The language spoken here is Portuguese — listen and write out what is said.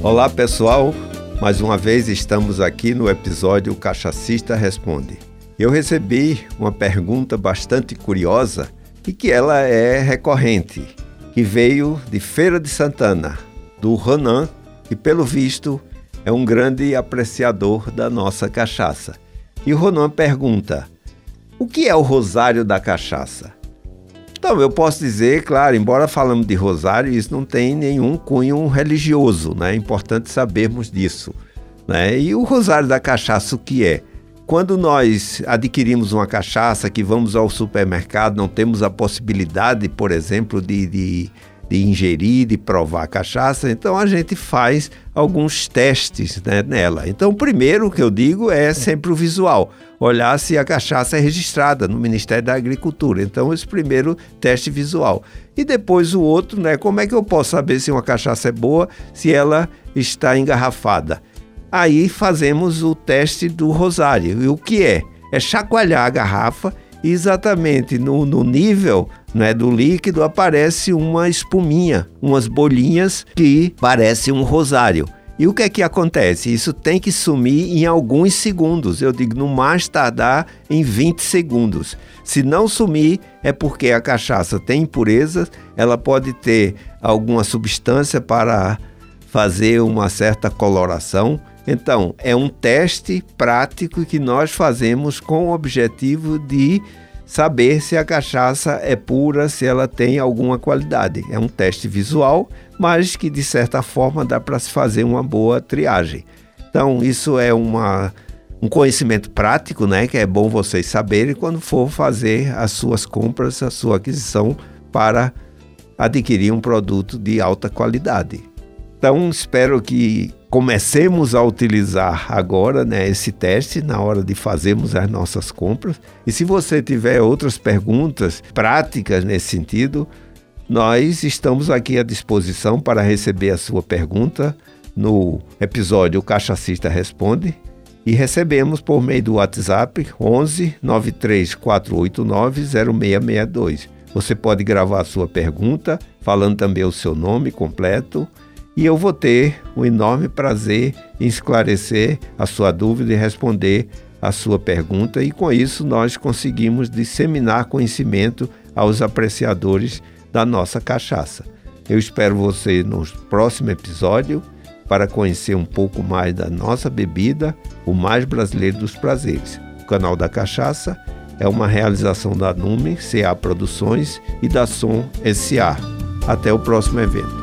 Olá pessoal, mais uma vez estamos aqui no episódio Cachacista Responde. Eu recebi uma pergunta bastante curiosa e que ela é recorrente, que veio de Feira de Santana, do Ronan, que pelo visto é um grande apreciador da nossa cachaça. E o Ronan pergunta: o que é o rosário da cachaça? Então, eu posso dizer, claro, embora falamos de rosário, isso não tem nenhum cunho religioso, né? É importante sabermos disso. Né? E o rosário da cachaça, o que é? Quando nós adquirimos uma cachaça, que vamos ao supermercado, não temos a possibilidade, por exemplo, de, de de ingerir, de provar cachaça, então a gente faz alguns testes né, nela. Então, o primeiro que eu digo é sempre o visual, olhar se a cachaça é registrada no Ministério da Agricultura. Então, esse primeiro teste visual. E depois o outro, né, como é que eu posso saber se uma cachaça é boa, se ela está engarrafada? Aí fazemos o teste do rosário. E o que é? É chacoalhar a garrafa exatamente no, no nível né, do líquido aparece uma espuminha, umas bolinhas que parece um rosário. E o que é que acontece? Isso tem que sumir em alguns segundos. Eu digo no mais tardar em 20 segundos. Se não sumir, é porque a cachaça tem impurezas, ela pode ter alguma substância para fazer uma certa coloração. Então, é um teste prático que nós fazemos com o objetivo de saber se a cachaça é pura, se ela tem alguma qualidade. É um teste visual, mas que de certa forma dá para se fazer uma boa triagem. Então, isso é uma, um conhecimento prático, né, que é bom vocês saberem quando for fazer as suas compras, a sua aquisição para adquirir um produto de alta qualidade. Então, espero que comecemos a utilizar agora né, esse teste na hora de fazermos as nossas compras. E se você tiver outras perguntas práticas nesse sentido, nós estamos aqui à disposição para receber a sua pergunta no episódio Cachacista Responde e recebemos por meio do WhatsApp 11 93489 0662. Você pode gravar a sua pergunta, falando também o seu nome completo e eu vou ter um enorme prazer em esclarecer a sua dúvida e responder a sua pergunta, e com isso nós conseguimos disseminar conhecimento aos apreciadores da nossa cachaça. Eu espero você no próximo episódio para conhecer um pouco mais da nossa bebida, o mais brasileiro dos prazeres. O canal da Cachaça é uma realização da Nume CA Produções e da Som SA. Até o próximo evento.